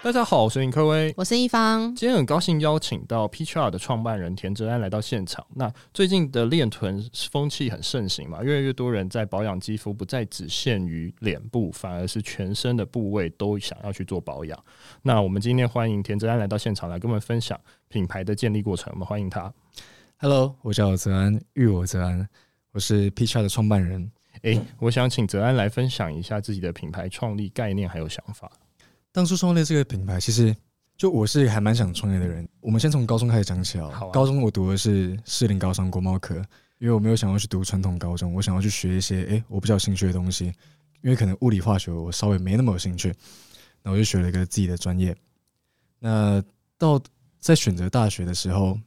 大家好，我是林科威，我是一方。今天很高兴邀请到 Peachart 的创办人田哲安来到现场。那最近的练臀风气很盛行嘛，越来越多人在保养肌肤，不再只限于脸部，反而是全身的部位都想要去做保养。那我们今天欢迎田哲安来到现场，来跟我们分享品牌的建立过程。我们欢迎他。Hello，我叫泽安，育我泽安，我是 Peachart 的创办人。诶、欸，我想请泽安来分享一下自己的品牌创立概念还有想法。当初创立这个品牌，其实就我是还蛮想创业的人。我们先从高中开始讲起啊。好，高中我读的是士林高商国贸科，因为我没有想要去读传统高中，我想要去学一些诶、欸、我比较有兴趣的东西。因为可能物理化学我稍微没那么有兴趣，那我就学了一个自己的专业。那到在选择大学的时候，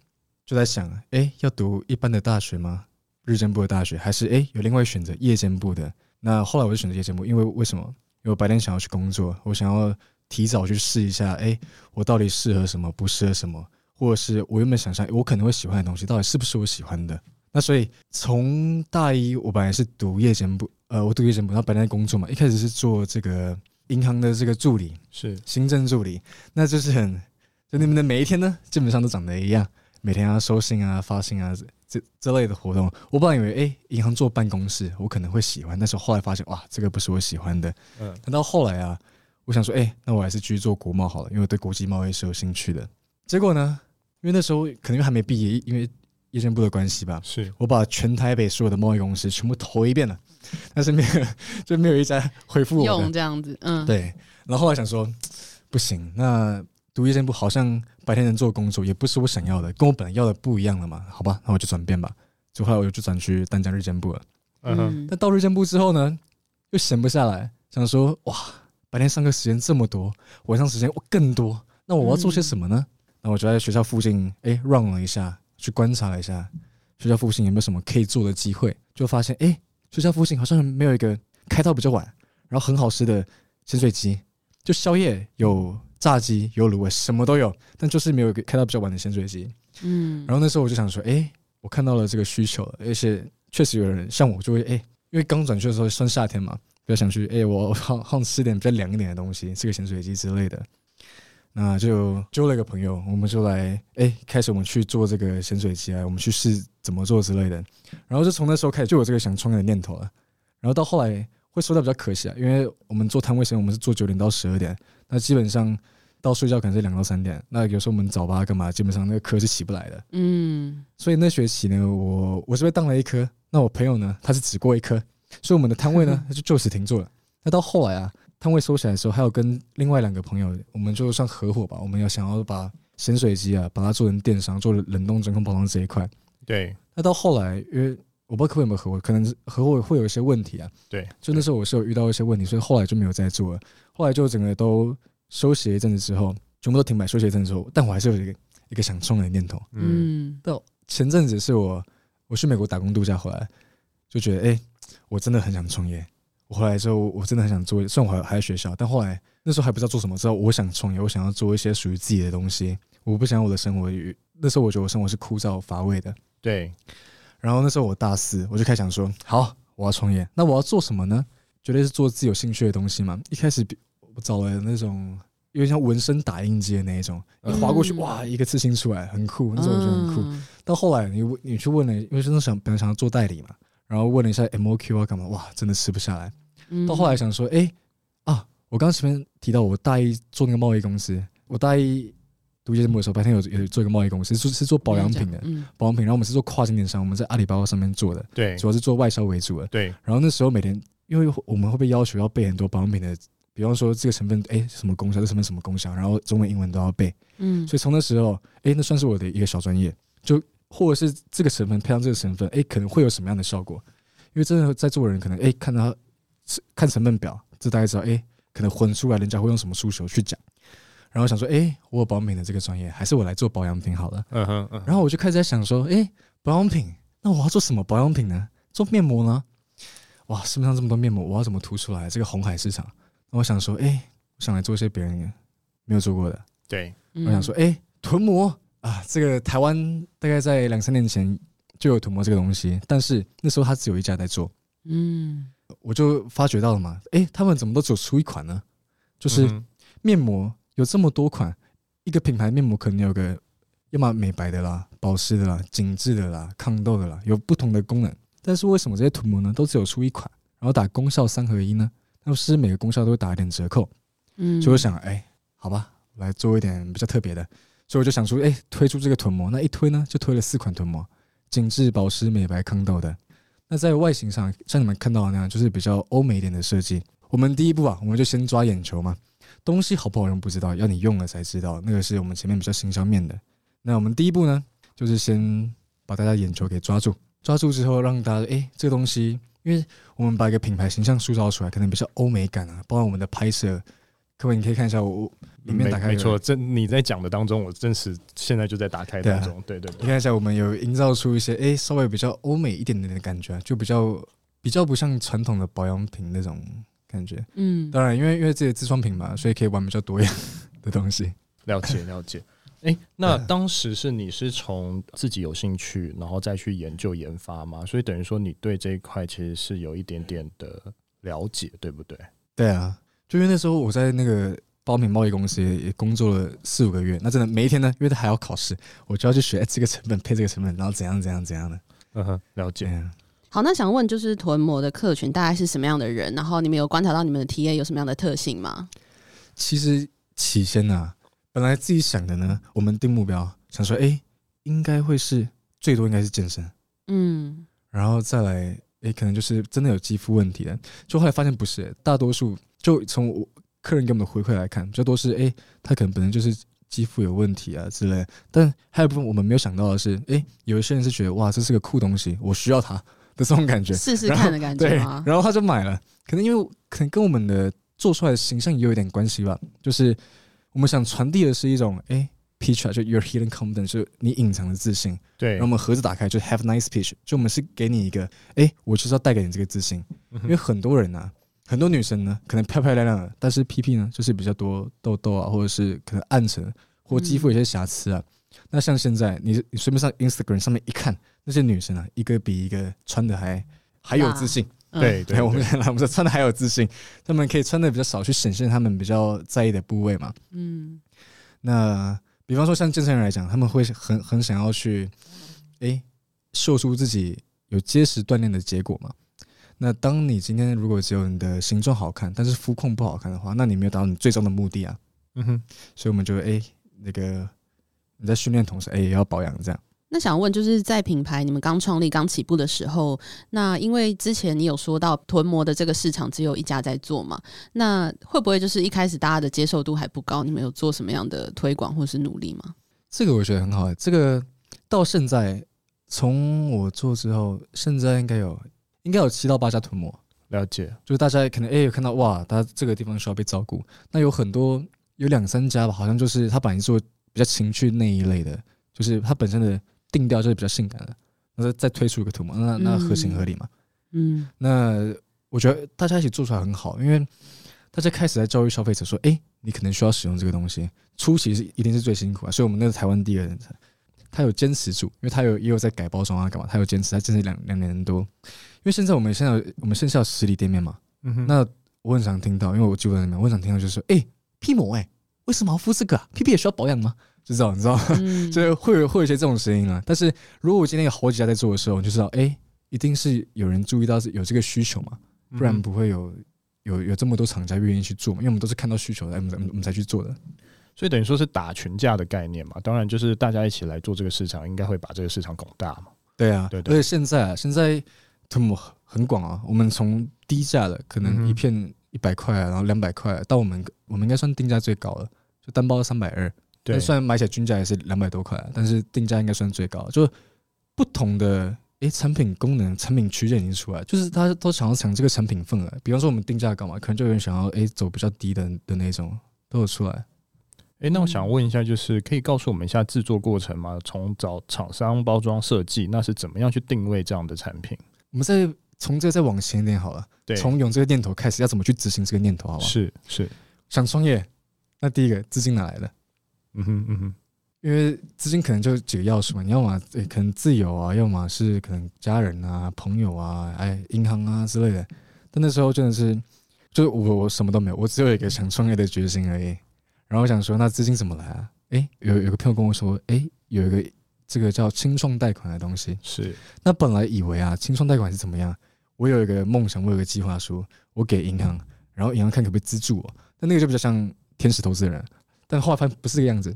就在想，诶、欸，要读一般的大学吗？日间部的大学，还是诶、欸、有另外选择夜间部的？那后来我就选择夜间部，因为为什么？因为我白天想要去工作，我想要。提早去试一下，哎、欸，我到底适合什么，不适合什么，或者是我原本想象我可能会喜欢的东西，到底是不是我喜欢的？那所以从大一，我本来是读夜间部，呃，我读夜间部，然后白天工作嘛，一开始是做这个银行的这个助理，是行政助理，那就是很，就你们的每一天呢，基本上都长得一样，每天要收信啊、发信啊这这类的活动。我本来以为，哎、欸，银行坐办公室，我可能会喜欢，但是后来发现，哇，这个不是我喜欢的。嗯，等到后来啊。我想说，哎、欸，那我还是继续做国贸好了，因为我对国际贸易是有兴趣的。结果呢，因为那时候可能还没毕业，因为夜政部的关系吧，是我把全台北所有的贸易公司全部投一遍了，但是没有，就没有一家回复我。用这样子，嗯，对。然后后来想说，不行，那读夜政部好像白天能做工作，也不是我想要的，跟我本来要的不一样了嘛。好吧，那我就转变吧。就后来我就转去淡江日间部了。嗯哼。但到日间部之后呢，又闲不下来，想说哇。白天上课时间这么多，晚上时间更多，那我要做些什么呢？那、嗯、我就在学校附近哎、欸、run 了一下，去观察了一下学校附近有没有什么可以做的机会，就发现哎、欸、学校附近好像没有一个开到比较晚，然后很好吃的咸水鸡，就宵夜有炸鸡有卤味什么都有，但就是没有一个开到比较晚的咸水鸡。嗯，然后那时候我就想说，哎、欸，我看到了这个需求，而且确实有人像我就会哎、欸，因为刚转去的时候算夏天嘛。比较想去，哎、欸，我好好吃点比较凉一点的东西，吃个咸水鸡之类的。那就揪了一个朋友，我们就来，哎、欸，开始我们去做这个咸水鸡啊，我们去试怎么做之类的。然后就从那时候开始就有这个想创业的念头了。然后到后来会说到比较可惜啊，因为我们做摊位时间我们是做九点到十二点，那基本上到睡觉可能是两到三点。那有时候我们早八干嘛，基本上那个课是起不来的。嗯，所以那学期呢，我我是被当了一科，那我朋友呢，他是只过一科。所以我们的摊位呢，它就就此停住了。那到后来啊，摊位收起来的时候，还有跟另外两个朋友，我们就算合伙吧。我们要想要把咸水鸡啊，把它做成电商，做冷冻真空包装这一块。对。那到后来，因为我不知道客户有没有合伙，可能合伙会有一些问题啊。对。就那时候我是有遇到一些问题，所以后来就没有再做了。后来就整个都休息了一阵子之后，全部都停摆休息一阵子之后，但我还是有一个一个想创业的念头。嗯。到前阵子是我我去美国打工度假回来，就觉得哎。欸我真的很想创业。我后来之后，我真的很想做。虽然我还还在学校，但后来那时候还不知道做什么。知道我想创业，我想要做一些属于自己的东西。我不想我的生活，那时候我觉得我生活是枯燥乏味的。对。然后那时候我大四，我就开始想说：好，我要创业。那我要做什么呢？绝对是做自己有兴趣的东西嘛。一开始我找了那种有点像纹身打印机的那一种，一划过去，哇，一个刺青出来，很酷。那时候我觉得很酷。到后来你你去问了，因为真的想本来想要做代理嘛。然后问了一下 MOQ 啊干嘛？哇，真的吃不下来。到后来想说，哎啊，我刚刚前面提到我大一做那个贸易公司，我大一读夜间部的时候，白天有有做一个贸易公司，是是做保养品的，保养品。然后我们是做跨境电商，我们在阿里巴巴上面做的，对，主要是做外销为主的，对。然后那时候每天因为我们会被要求要背很多保养品的，比方说这个成分哎什么功效，这成分什么功效，然后中文英文都要背。嗯，所以从那时候哎，那算是我的一个小专业，就或者是这个成分配上这个成分，哎，可能会有什么样的效果？因为真的在座的人可能哎看到看成分表，这大概知道哎，可能混出来人家会用什么诉求去讲。然后想说，哎，我有保养品的这个专业，还是我来做保养品好了。嗯哼，嗯。然后我就开始在想说，哎，保养品，那我要做什么保养品呢？做面膜呢？哇，市面上这么多面膜，我要怎么突出来？这个红海市场，那我想说，哎，我想来做一些别人没有做过的。对，我想说，哎，臀膜啊，这个台湾大概在两三年前就有涂抹这个东西，但是那时候它只有一家在做。嗯，我就发觉到了嘛，哎，他们怎么都只出一款呢？就是面膜。有这么多款，一个品牌面膜可能有个，要么美白的啦、保湿的啦、紧致的啦、抗痘的啦，有不同的功能。但是为什么这些涂抹呢，都只有出一款，然后打功效三合一呢？那是每个功效都会打一点折扣。嗯，所以我想，哎，好吧，来做一点比较特别的。所以我就想出，哎，推出这个臀膜。那一推呢，就推了四款臀膜，紧致、保湿、美白、抗痘的。那在外形上，像你们看到的那样，就是比较欧美一点的设计。我们第一步啊，我们就先抓眼球嘛。东西好不好用不知道，要你用了才知道。那个是我们前面比较形象面的。那我们第一步呢，就是先把大家眼球给抓住，抓住之后让大家，哎，这个东西，因为我们把一个品牌形象塑造出来，可能比较欧美感啊。包括我们的拍摄，各位你可以看一下我里面打开，没错，这你在讲的当中，我真实现在就在打开当中。对、啊、对对，对，你看一下，我们有营造出一些，哎，稍微比较欧美一点点的感觉，就比较比较不像传统的保养品那种。感觉，嗯，当然，因为因为这些自创品嘛，所以可以玩比较多样的东西。了解 了解。哎、欸，那当时是你是从自己有兴趣，然后再去研究研发嘛？所以等于说你对这一块其实是有一点点的了解，对不对？对啊，就因为那时候我在那个保养品贸易公司也工作了四五个月，那真的每一天呢，因为他还要考试，我就要去学、欸、这个成本配这个成本，然后怎样怎样怎样的。嗯哼，了解。好，那想问就是臀膜的客群大概是什么样的人？然后你们有观察到你们的 TA 有什么样的特性吗？其实起先呢、啊，本来自己想的呢，我们定目标想说，哎、欸，应该会是最多应该是健身，嗯，然后再来，哎、欸，可能就是真的有肌肤问题的，就后来发现不是，大多数就从我客人给我们的回馈来看，比较多是，哎、欸，他可能本身就是肌肤有问题啊之类，但还有部分我们没有想到的是，哎、欸，有一些人是觉得，哇，这是个酷东西，我需要它。的这种感觉，试试看的感觉对，然后他就买了，可能因为可能跟我们的做出来的形象也有一点关系吧。就是我们想传递的是一种，哎，Peach 就 Your Hidden Confidence，就你隐藏的自信。对，然后我们盒子打开就 Have Nice Peach，就我们是给你一个，哎，我就是要带给你这个自信。因为很多人啊，很多女生呢，可能漂漂亮亮的，但是屁屁呢，就是比较多痘痘啊，或者是可能暗沉，或肌肤有些瑕疵啊。那像现在你你随便上 Instagram 上面一看。那些女生啊，一个比一个穿的还还有自信。啊、对 对，我们来，我们说穿的还有自信，她们可以穿的比较少，去显现她们比较在意的部位嘛。嗯，那比方说像健身人来讲，他们会很很想要去，哎、欸，秀出自己有结实锻炼的结果嘛。那当你今天如果只有你的形状好看，但是肤控不好看的话，那你没有达到你最终的目的啊。嗯哼，所以我们就哎、欸，那个你在训练同时，哎、欸，也要保养这样。那想问，就是在品牌你们刚创立、刚起步的时候，那因为之前你有说到臀膜的这个市场只有一家在做嘛？那会不会就是一开始大家的接受度还不高？你们有做什么样的推广或是努力吗？这个我觉得很好，这个到现在从我做之后，现在应该有应该有七到八家臀膜。了解，就是大家可能哎有看到哇，他这个地方需要被照顾。那有很多有两三家吧，好像就是他本来做比较情趣那一类的，就是它本身的。定调就是比较性感的，那再推出一个图嘛，那那合情合理嘛。嗯，那我觉得大家一起做出来很好，因为大家开始在教育消费者说，哎，你可能需要使用这个东西，初期是一定是最辛苦啊。所以我们那个台湾第二人才，他有坚持住，因为他有也有在改包装啊，干嘛？他有坚持，他坚持两两年多。因为现在我们现在我们线下有实体店面嘛，嗯哼，那我很常听到，因为我住在那边，我很常听到就是说，哎，屁膜哎，为什么要敷这个啊？屁屁也需要保养吗？就知道，你知道，嗯、所以会有会有一些这种声音啊。但是如果我今天有好几家在做的时候，我就知道，哎、欸，一定是有人注意到是有这个需求嘛，不然不会有有有这么多厂家愿意去做嘛。因为我们都是看到需求来，我们我们才去做的。所以等于说是打群架的概念嘛。当然，就是大家一起来做这个市场，应该会把这个市场拱大嘛。对啊，对，对，对。而且现在啊，现在吞没很广啊。我们从低价的可能一片一百块，然后两百块，到我们我们应该算定价最高的，就单包三百二。对，虽然买起来均价也是两百多块，但是定价应该算最高。就不同的诶，产品功能、产品区间已经出来，就是大家都想要抢这个产品份额。比方说我们定价高嘛，可能就有人想要诶走比较低的的那种，都有出来。诶，那我想问一下，就是可以告诉我们一下制作过程吗？从找厂商、包装、设计，那是怎么样去定位这样的产品？我们再从这个再往前一点好了，对，从有这个念头开始，要怎么去执行这个念头？好吧？是是，想创业，那第一个资金哪来的？嗯哼嗯哼，因为资金可能就几个要素嘛，你要么可能自由啊，要么是可能家人啊、朋友啊、哎银行啊之类的。但那时候真的是，就是我我什么都没有，我只有一个想创业的决心而已。然后我想说，那资金怎么来啊？诶，有有个朋友跟我说，诶，有一个这个叫清创贷款的东西。是。那本来以为啊，清创贷款是怎么样？我有一个梦想，我有个计划书，我给银行，然后银行看可不可以资助我。但那个就比较像天使投资人，但后来发现不是这个样子。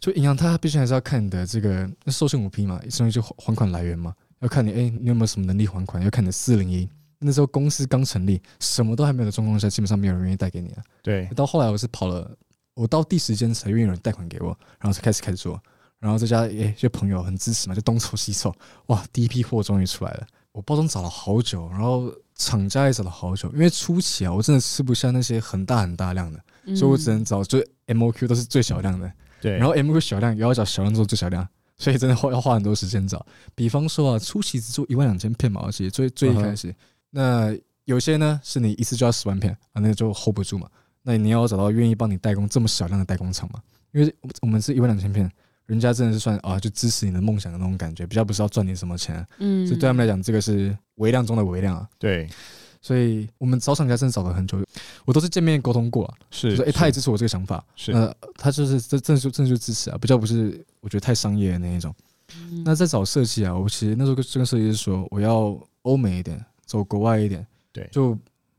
就银行它必须还是要看你的这个授信五批嘛，相当于就还款来源嘛，要看你诶，你有没有什么能力还款，要看你的四零一。那时候公司刚成立，什么都还没有的状况下，基本上没有人愿意贷给你啊。对。到后来我是跑了。我到第十间才愿意有人贷款给我，然后才开始开始做，然后这家诶，这些朋友很支持嘛，就东凑西凑，哇，第一批货终于出来了。我包装找了好久，然后厂家也找了好久，因为初期啊，我真的吃不下那些很大很大量的，嗯、所以我只能找就 MOQ 都是最小量的，对，然后 MOQ 小量也要找小量做最小量，所以真的花要花很多时间找。比方说啊，初期只做一万两千片嘛，而且最最一开始，那有些呢是你一次就要十万片啊，那就 hold 不住嘛。那你要找到愿意帮你代工这么小量的代工厂吗？因为我们是一万两千片，人家真的是算啊，就支持你的梦想的那种感觉，比较不是要赚你什么钱。嗯，所以对他们来讲，这个是微量中的微量啊。对，所以我们找厂家真的找了很久，我都是见面沟通过啊，是说哎，他也支持我这个想法，是呃，他就是这正就正就支持啊，比较不是我觉得太商业的那一种。嗯、那在找设计啊，我其实那时候跟这个设计师说，我要欧美一点，走国外一点，对，就。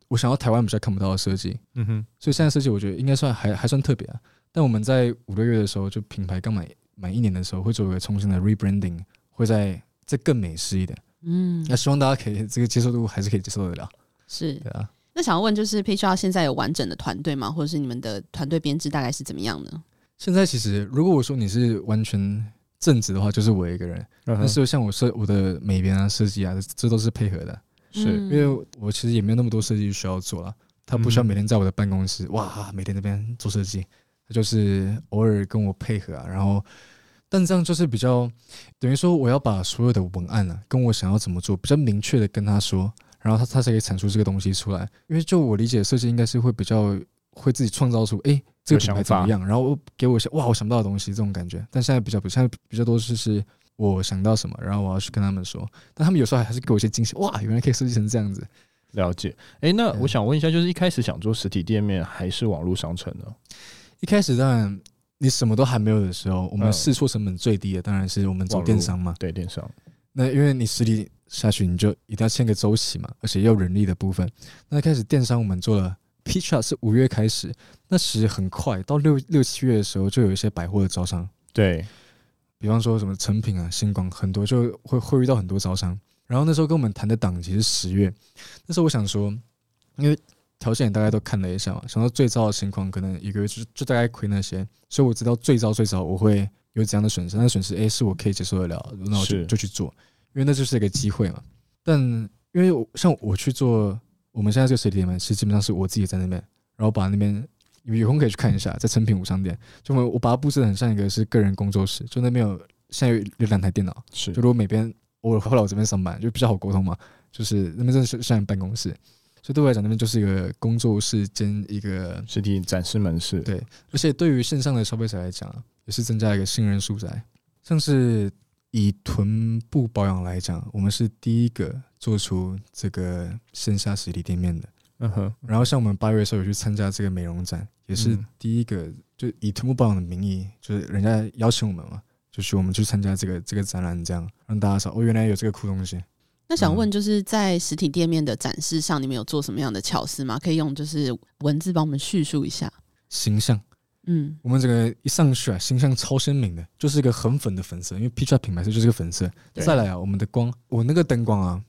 我想要台湾比较看不到的设计，嗯哼，所以现在设计我觉得应该算还还算特别啊。但我们在五六月的时候，就品牌刚满满一年的时候，会做一个重新的 rebranding，会再再更美式一点。嗯，那希望大家可以这个接受度还是可以接受得了。是，对啊。那想要问就是，Pitch 现在有完整的团队吗？或者是你们的团队编制大概是怎么样呢？现在其实如果我说你是完全正职的话，就是我一个人。但是像我设我的美编啊、设计啊，这都是配合的。是因为我其实也没有那么多设计需要做了，他不需要每天在我的办公室，哇，每天那边做设计，他就是偶尔跟我配合啊，然后，但这样就是比较等于说我要把所有的文案啊，跟我想要怎么做比较明确的跟他说，然后他他才可以产出这个东西出来。因为就我理解，设计应该是会比较会自己创造出，哎，这个品牌怎么样，然后给我一些哇，我想不到的东西这种感觉。但现在比较不，现在比较多是是。我想到什么，然后我要去跟他们说，但他们有时候还是给我一些惊喜。哇，原来可以设计成这样子。了解。哎，那我想问一下，就是一开始想做实体店面还是网络商城呢？一开始当然你什么都还没有的时候，我们试错成本最低的当然是我们走电商嘛。对，电商。那因为你实体下去，你就一定要签个周期嘛，而且要人力的部分。那开始电商我们做了，Pitch 是五月开始，那其实很快，到六六七月的时候就有一些百货的招商。对。比方说什么成品啊、星光，很多就会会遇到很多招商。然后那时候跟我们谈的档期是十月，那时候我想说，因为条件也大概都看了一下嘛，想到最糟的情况可能一个月就就大概亏那些，所以我知道最糟最糟我会有怎样的损失，那损失诶是我可以接受得了，那我就就去做，因为那就是一个机会嘛。但因为像我去做我们现在这个实体店嘛，其实基本上是我自己在那边，然后把那边。有空可以去看一下，在成品五商店，就我我把它布置的很像一个是个人工作室，就那边有现在有有两台电脑，是。就如果每边我后来我这边上班就比较好沟通嘛，就是那边真的是像办公室，所以对我来讲那边就是一个工作室兼一个实体展示门市，对，而且对于线上的消费者来讲，也是增加一个信任素材，像是以臀部保养来讲，我们是第一个做出这个线下实体店面的。嗯哼，然后像我们八月的时候有去参加这个美容展，也是第一个，就以臀部保养的名义，就是人家邀请我们嘛，就是我们去参加这个这个展览，这样让大家说哦，原来有这个酷东西。那想问，就是在实体店面的展示上，你们有做什么样的巧思吗？可以用就是文字帮我们叙述一下。形象，嗯，我们这个一上去啊，形象超鲜明的，就是一个很粉的粉色，因为 Pitch 品牌色就是个粉色。再来啊，我们的光，我那个灯光啊。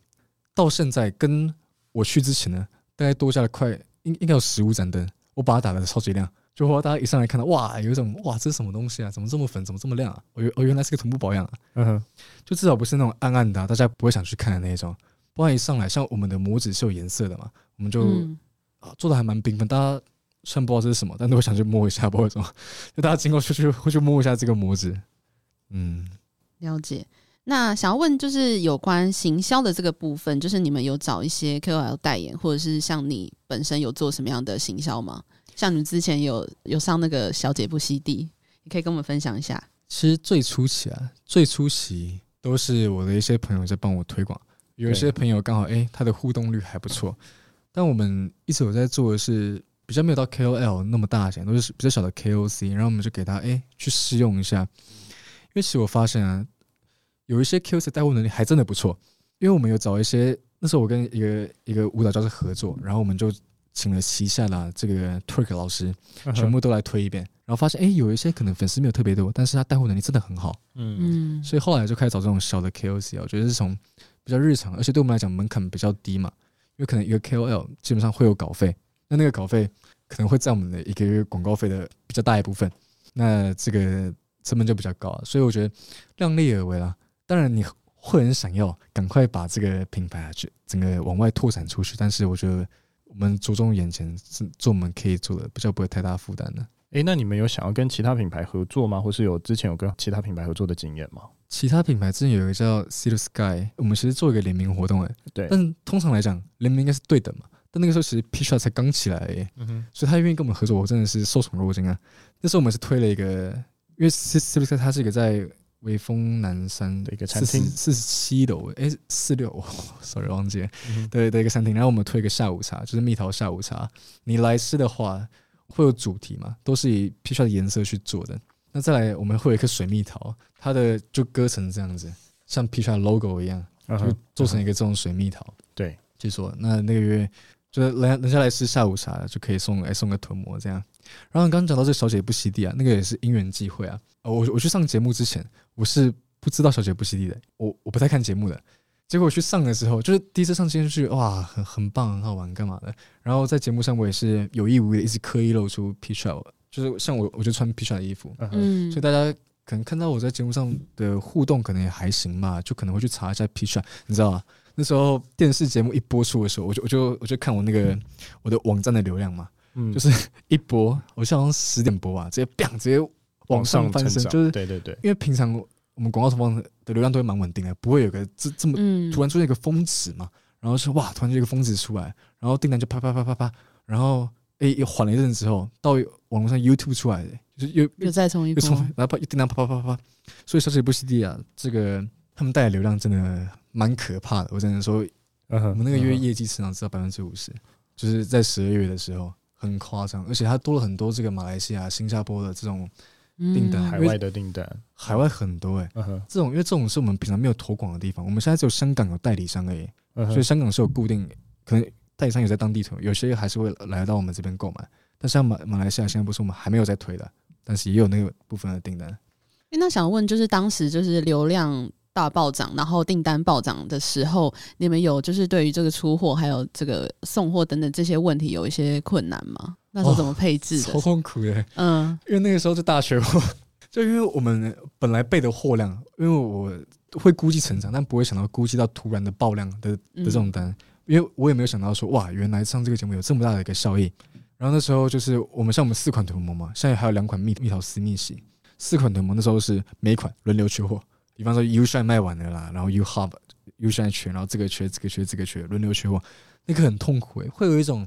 到现在跟我去之前呢，大概多下了快应应该有十五盏灯，我把它打的超级亮。就话大家一上来看到，哇，有一种哇，这是什么东西啊？怎么这么粉？怎么这么亮啊？我原我原来是个臀部保养啊！嗯哼，就至少不是那种暗暗的，啊，大家不会想去看的那种。不然一上来，像我们的模子是有颜色的嘛，我们就、嗯、啊做的还蛮缤纷。大家虽然不知道这是什么，但都会想去摸一下，不会说，就大家经过去去会去摸一下这个模子。嗯，了解。那想要问就是有关行销的这个部分，就是你们有找一些 KOL 代言，或者是像你本身有做什么样的行销吗？像你们之前有有上那个小姐不吸地，你可以跟我们分享一下。其实最初期啊，最初期都是我的一些朋友在帮我推广，有一些朋友刚好哎、他的互动率还不错。但我们一直有在做的是比较没有到 KOL 那么大钱，都是比较小的 KOC，然后我们就给他哎、去试用一下。因为其实我发现啊，有一些 KOC 带货能力还真的不错，因为我们有找一些那时候我跟一个一个舞蹈教师合作，然后我们就。请了旗下的这个 Twerk 老师，全部都来推一遍，然后发现哎，有一些可能粉丝没有特别多，但是他带货能力真的很好，嗯，所以后来就开始找这种小的 KOC，我觉得是从比较日常，而且对我们来讲门槛比较低嘛，因为可能一个 KOL 基本上会有稿费，那那个稿费可能会占我们的一个月广告费的比较大一部分，那这个成本就比较高啊，所以我觉得量力而为啦。当然你会很想要赶快把这个品牌啊，就整个往外拓展出去，但是我觉得。我们着重眼前是做我们可以做的，比较不会太大负担的。诶，那你们有想要跟其他品牌合作吗？或是有之前有跟其他品牌合作的经验吗？其他品牌之前有一个叫 See the Sky，我们其实做一个联名活动，诶，对。但通常来讲，联名应该是对等嘛。但那个时候其实 P-Shot 才刚起来，诶，嗯哼，所以他愿意跟我们合作，我真的是受宠若惊啊。那时候我们是推了一个，因为 See the Sky 它是一个在。威风南山的一个餐厅，四十七楼，哎，四六，sorry，忘记了，嗯、对的一个餐厅。然后我们推一个下午茶，就是蜜桃下午茶。你来吃的话，会有主题嘛？都是以 P 出来的颜色去做的。那再来，我们会有一颗水蜜桃，它的就割成这样子，像来的 logo 一样，就做成一个这种水蜜桃。对，就说那那个月。就是人家人家来吃下午茶就可以送来送个臀膜这样。然后刚刚讲到这小姐不吸地啊，那个也是因缘际会啊。我我去上节目之前，我是不知道小姐不吸地的，我我不太看节目的。结果我去上的时候，就是第一次上节目去，哇，很很棒，很好玩，干嘛的？然后在节目上我也是有意无意的一直刻意露出 P-Shot，就是像我我就穿 P-Shot 的衣服，嗯，所以大家可能看到我在节目上的互动可能也还行吧，就可能会去查一下 P-Shot，你知道吗？那时候电视节目一播出的时候，我就我就我就看我那个我的网站的流量嘛，嗯，就是一播，我像好像十点播啊，直接 bang 直接往上翻身，就是对对对，因为平常我们广告投放的流量都会蛮稳定的，不会有个这这么突然出现一个峰值嘛，然后是哇，突然就一个峰值出来，然后订单就啪啪啪啪啪，然后诶又缓了一阵之后，到网络上 YouTube 出来的，就是又又再冲一波，然后啪又订单啪啪啪啪，所以小姐不吸地啊，这个他们带的流量真的。蛮可怕的，我只能说，我们那个月业绩成长只有百分之五十，就是在十二月的时候很夸张，而且它多了很多这个马来西亚、新加坡的这种订单，海外的订单，海外很多哎、欸，这种因为这种是我们平常没有投广的地方，我们现在只有香港有代理商而已，所以香港是有固定，可能代理商有在当地投，有些还是会来到我们这边购买，但像马马来西亚现在不是我们还没有在推的，但是也有那个部分的订单。哎，那想问就是当时就是流量。大暴涨，然后订单暴涨的时候，你们有就是对于这个出货还有这个送货等等这些问题有一些困难吗？那时候怎么配置的？超痛苦的，嗯，因为那个时候是大学货，就因为我们本来备的货量，因为我会估计成长，但不会想到估计到突然的爆量的的这种单，因为我也没有想到说哇，原来上这个节目有这么大的一个效益。然后那时候就是我们像我们四款臀模嘛，现在还有两款蜜蜜桃私密洗，四款臀模那时候是每款轮流缺货。比方说 U Shine 卖完了啦，然后 U Hub U Shine 缺，然后这个缺，这个缺，这个缺，轮流缺货，那个很痛苦诶、欸，会有一种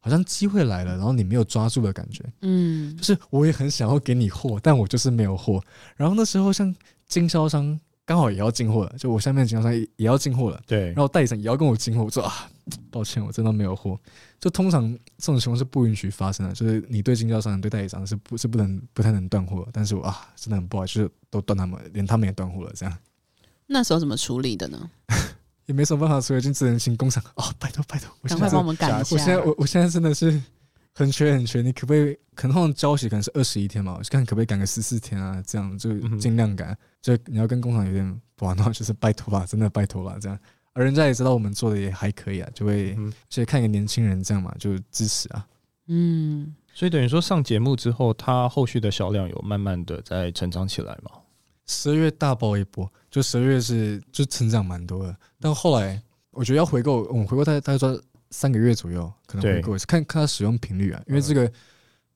好像机会来了，然后你没有抓住的感觉。嗯，就是我也很想要给你货，但我就是没有货。然后那时候像经销商刚好也要进货了，就我下面的经销商也也要进货了。对，然后代理商也要跟我进货，我说啊，抱歉，我真的没有货。就通常这种情况是不允许发生的，就是你对经销商、对代理商是不是不能不太能断货，但是我啊，真的很不好意思，就是都断他们，连他们也断货了，这样。那时候怎么处理的呢？也没什么办法处理，就只能请工厂哦，拜托拜托，赶快帮我们赶一下。我现在我我现在真的是很缺很缺，你可不可以？可能交期可能是二十一天嘛，我看可不可以赶个十四天啊？这样就尽量赶，就你要跟工厂有点不玩的话，就是拜托吧，真的拜托吧，这样。而人家也知道我们做的也还可以啊，就会所以看一个年轻人这样嘛，就支持啊。嗯，所以等于说上节目之后，他后续的销量有慢慢的在成长起来嘛？十二月大爆一波，就十二月是就成长蛮多的，但后来我觉得要回购，我们回购大概大概说三个月左右，可能回购一次，看看它使用频率啊，因为这个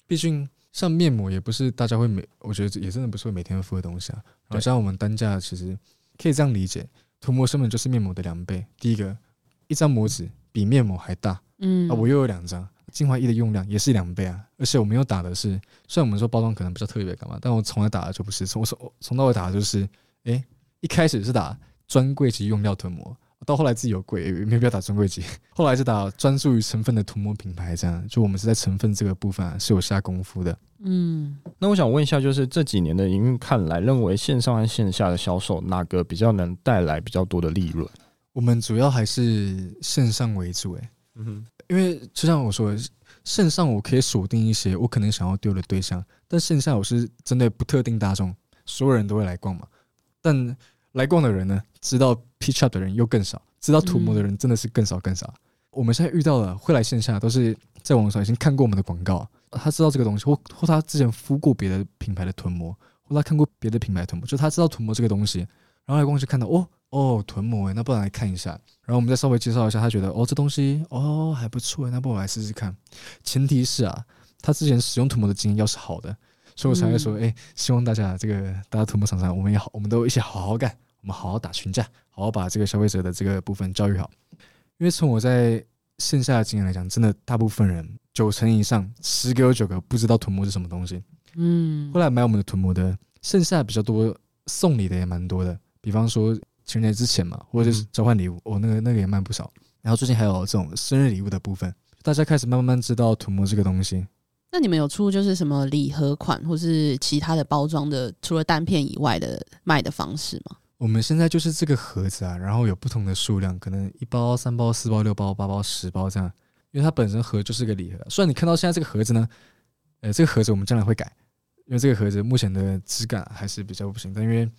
毕竟像面膜也不是大家会每，我觉得也真的不是会每天敷的东西啊。然后像我们单价其实可以这样理解。涂抹成本就是面膜的两倍。第一个，一张膜纸比面膜还大，嗯啊，我又有两张精华液的用量也是两倍啊，而且我没有打的是，虽然我们说包装可能比较特别干嘛，但我从来打的就不是，从我从从到尾打的就是，哎、欸，一开始是打专柜级用料涂膜。到后来自己有贵，没必要打专柜级。后来就打专注于成分的涂抹品牌，这样就我们是在成分这个部分、啊、是有下功夫的。嗯，那我想问一下，就是这几年的营运看来，认为线上和线下的销售哪个比较能带来比较多的利润？我们主要还是线上为主，哎，嗯哼，因为就像我说的，线上我可以锁定一些我可能想要丢的对象，但线下我是针对不特定大众，所有人都会来逛嘛，但。来逛的人呢，知道 Peach Shop 的人又更少，知道涂抹的人真的是更少更少。嗯、我们现在遇到的会来线下，都是在网上已经看过我们的广告，他知道这个东西，或或他之前敷过别的品牌的涂膜，或他看过别的品牌涂膜，就他知道涂膜这个东西，然后来逛去看到哦哦涂膜诶，那不然来看一下，然后我们再稍微介绍一下，他觉得哦这东西哦还不错，那不然来试试看。前提是啊，他之前使用涂抹的经验要是好的。所以我才会说，哎、欸，希望大家这个大家涂抹厂商，我们也好，我们都一起好好干，我们好好打群架，好好把这个消费者的这个部分教育好。因为从我在线下的经验来讲，真的大部分人九成以上，十个有九个不知道涂膜是什么东西。嗯，后来买我们的涂膜的剩下比较多，送礼的也蛮多的，比方说情人节之前嘛，或者是交换礼物，我、哦、那个那个也卖不少。然后最近还有这种生日礼物的部分，大家开始慢慢知道涂膜这个东西。那你们有出就是什么礼盒款，或是其他的包装的，除了单片以外的卖的方式吗？我们现在就是这个盒子啊，然后有不同的数量，可能一包、三包、四包、六包、八包、十包这样，因为它本身盒就是个礼盒。虽然你看到现在这个盒子呢，呃，这个盒子我们将来会改，因为这个盒子目前的质感还是比较不行。但因为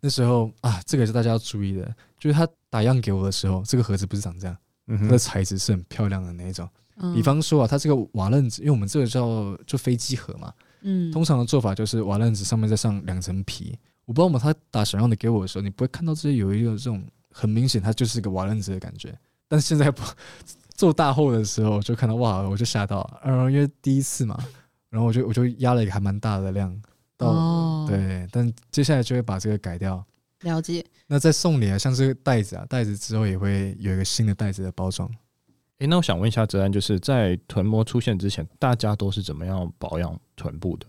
那时候啊，这个是大家要注意的，就是他打样给我的时候，这个盒子不是长这样，它的材质是很漂亮的那一种。比方说啊，它这个瓦楞纸，因为我们这个叫就飞机盒嘛，嗯，通常的做法就是瓦楞纸上面再上两层皮。我不知道嘛，他打小样的给我的时候，你不会看到这些有一个这种很明显，它就是一个瓦楞纸的感觉。但是现在不做大货的时候，就看到哇，我就吓到了，嗯，因为第一次嘛，然后我就我就压了一个还蛮大的量到，哦，对，但接下来就会把这个改掉。了解。那再送礼啊，像这个袋子啊，袋子之后也会有一个新的袋子的包装。诶，那我想问一下哲安，就是在臀膜出现之前，大家都是怎么样保养臀部的？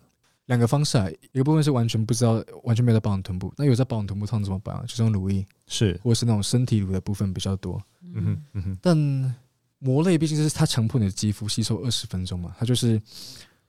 两个方式啊，一个部分是完全不知道，完全没有在保养臀部。那有在保养臀部，通常怎么办啊？就是用乳液，是，或者是那种身体乳的部分比较多。嗯哼，嗯哼。但膜类毕竟是它强迫你的肌肤吸收二十分钟嘛，它就是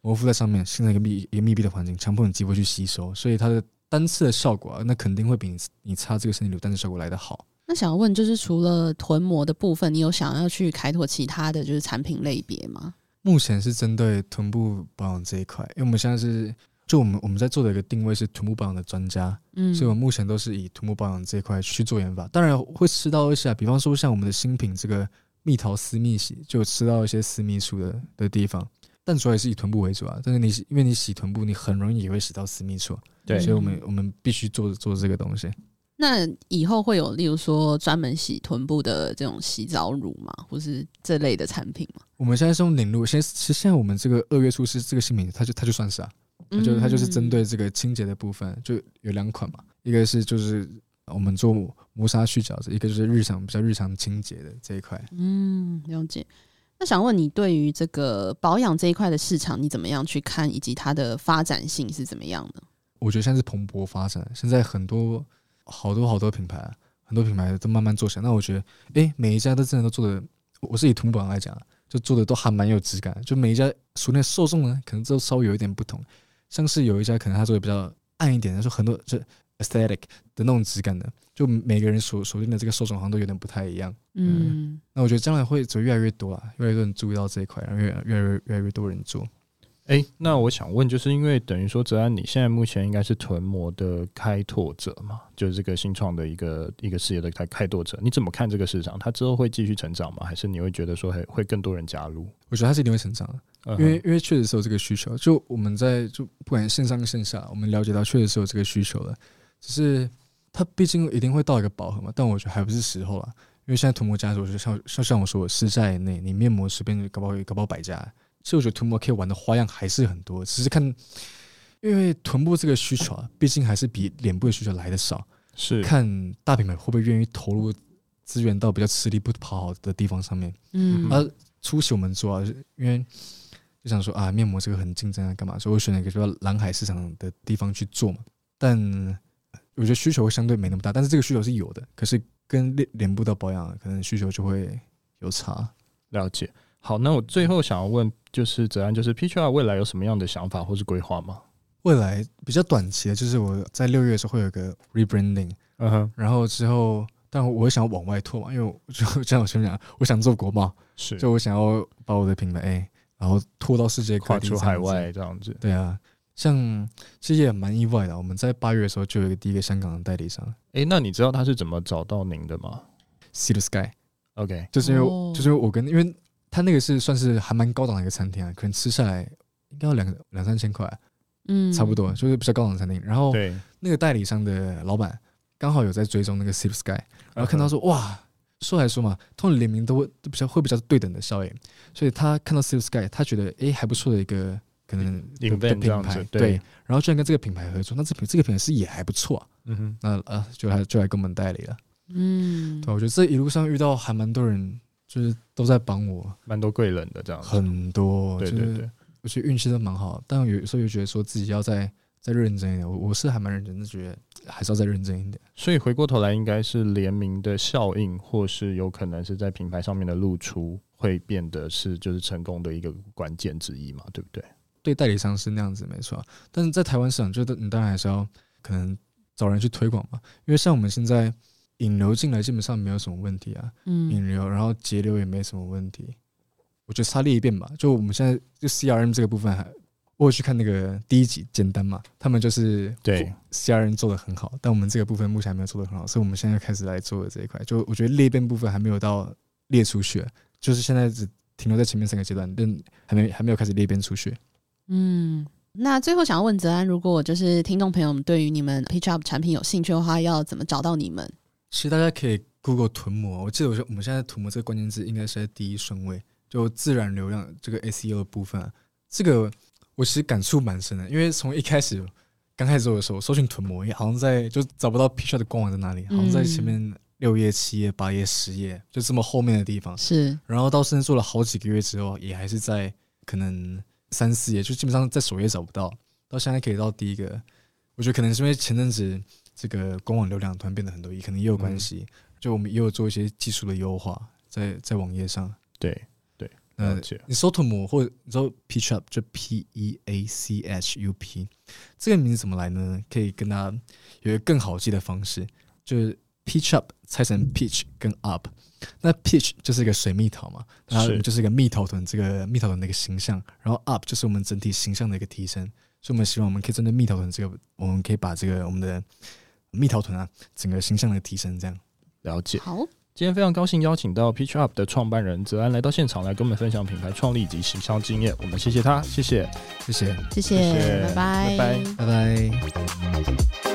膜敷在上面，形成一个密一个密闭的环境，强迫你肌肤去吸收，所以它的单次的效果啊，那肯定会比你你擦这个身体乳单次效果来得好。那想要问，就是除了臀膜的部分，你有想要去开拓其他的就是产品类别吗？目前是针对臀部保养这一块，因为我们现在是就我们我们在做的一个定位是臀部保养的专家，嗯，所以我们目前都是以臀部保养这一块去做研发。当然会吃到一些，比方说像我们的新品这个蜜桃私密洗，就吃到一些私密处的的地方，但主要也是以臀部为主啊。但是你因为你洗臀部，你很容易也会洗到私密处，对，所以我们我们必须做做这个东西。那以后会有，例如说专门洗臀部的这种洗澡乳吗？或是这类的产品吗？我们现在是用领露，现在其实现在我们这个二月初是这个新品，它就它就算是啊，它就它就是针对这个清洁的部分，就有两款嘛，一个是就是我们做磨砂去角质，一个就是日常比较日常清洁的这一块。嗯，了解。那想问你对于这个保养这一块的市场，你怎么样去看，以及它的发展性是怎么样的？我觉得现在是蓬勃发展，现在很多。好多好多品牌啊，很多品牌都慢慢做起来。那我觉得，哎、欸，每一家都真的都做的，我是以臀部来讲，就做的都还蛮有质感。就每一家，熟练受众呢，可能都稍微有一点不同。像是有一家可能他做的比较暗一点，他说很多就 aesthetic 的那种质感的，就每个人所锁定的这个受众好像都有点不太一样。嗯，嗯，那我觉得将来会走越来越多啊，越来越多人注意到这一块，然后越越来越越来越多人做。哎、欸，那我想问，就是因为等于说，泽安，你现在目前应该是臀模的开拓者嘛？就是这个新创的一个一个事业的开开拓者，你怎么看这个市场？它之后会继续成长吗？还是你会觉得说会会更多人加入？我觉得它是一定会成长的，因为因为确实是有这个需求。就我们在就不管线上跟线下，我们了解到确实是有这个需求的，只是它毕竟一定会到一个饱和嘛。但我觉得还不是时候了，因为现在臀模家，族就像像像我说的，十家以内，你面膜随便搞不好搞不好百家。其实我觉得涂抹可以玩的花样还是很多，只是看，因为臀部这个需求啊，毕竟还是比脸部的需求来的少。是看大品牌会不会愿意投入资源到比较吃力不讨好的地方上面。嗯，而初期我们做啊，因为就想说啊，面膜这个很竞争啊，干嘛？所以我选了一个叫蓝海市场的地方去做嘛。但我觉得需求会相对没那么大，但是这个需求是有的，可是跟脸脸部的保养可能需求就会有差。了解。好，那我最后想要问，就是哲安，就是 PHR 未来有什么样的想法或是规划吗？未来比较短期的，就是我在六月的时候会有个 rebranding，嗯哼，然后之后，但我会想要往外拓嘛，因为我就像我前面讲，我想做国贸，是，就我想要把我的品牌，哎，然后拖到世界各地，跨出海外这样子。对啊，像其实也蛮意外的，我们在八月的时候就有一个第一个香港的代理商。哎，那你知道他是怎么找到您的吗？Sea to Sky，OK，、okay、就是因为、哦、就是我跟因为。他那个是算是还蛮高档的一个餐厅啊，可能吃下来应该要两两三千块，嗯，差不多就是比较高档的餐厅。然后那个代理商的老板刚好有在追踪那个 Sea to Sky，然后看到说哇，说来说嘛，通常联名都会都比较会比较对等的效应，所以他看到 to Sky，他觉得诶、欸、还不错的一个可能的品牌，对，然后居然跟这个品牌合作，那这品这个品牌是也还不错啊，嗯哼，那啊就来就来跟我们代理了，嗯，对，我觉得这一路上遇到还蛮多人。就是都在帮我，蛮多贵人的这样子，很多，对对对，我觉得运气都蛮好，但有时候又觉得说自己要再再认真一点。我我是还蛮认真的，觉得还是要再认真一点。所以回过头来，应该是联名的效应，或是有可能是在品牌上面的露出，会变得是就是成功的一个关键之一嘛，对不对？对代理商是那样子没错，但是在台湾市场，就你当然还是要可能找人去推广嘛，因为像我们现在。引流进来基本上没有什么问题啊，嗯，引流然后节流也没什么问题，我觉得差列一遍吧。就我们现在就 CRM 这个部分，还我有去看那个第一集简单嘛，他们就是对 C R 人做的很好，但我们这个部分目前还没有做的很好，所以我们现在开始来做的这一块。就我觉得裂变部分还没有到裂出血，就是现在只停留在前面三个阶段，但还没还没有开始裂变出血。嗯，那最后想要问泽安，如果就是听众朋友们对于你们 Pitch Up 产品有兴趣的话，要怎么找到你们？其实大家可以 Google 臀模，我记得我说我们现在臀模这个关键字应该是在第一顺位，就自然流量这个 SEO 的部分，啊，这个我其实感触蛮深的，因为从一开始刚开始做的时候，搜寻臀模，好像在就找不到 Pitch Up 的官网在哪里，好像在前面六页、七页、八页、十页，就这么后面的地方。是，然后到甚至做了好几个月之后，也还是在可能三四页，就基本上在首页找不到。到现在可以到第一个，我觉得可能是因为前阵子。这个官网流量突然变得很多，也可能也有关系。嗯、就我们也有做一些技术的优化，在在网页上。对对，嗯，你搜臀模或者你说 Peach Up，就 P E A C H U P，这个名字怎么来呢？可以跟大家有一个更好记的方式，就是 Peach Up 拆成 Peach 跟 Up，那 Peach 就是一个水蜜桃嘛，然后就是一个蜜桃臀，这个蜜桃臀的一个形象，然后 Up 就是我们整体形象的一个提升。所以我们希望我们可以针对蜜桃臀这个，我们可以把这个我们的。蜜桃臀啊，整个形象的提升，这样了解。好，今天非常高兴邀请到 Pitch Up 的创办人泽安来到现场，来跟我们分享品牌创立以及行销经验。我们谢谢他，谢谢，谢谢，谢谢，拜拜，拜拜，拜拜。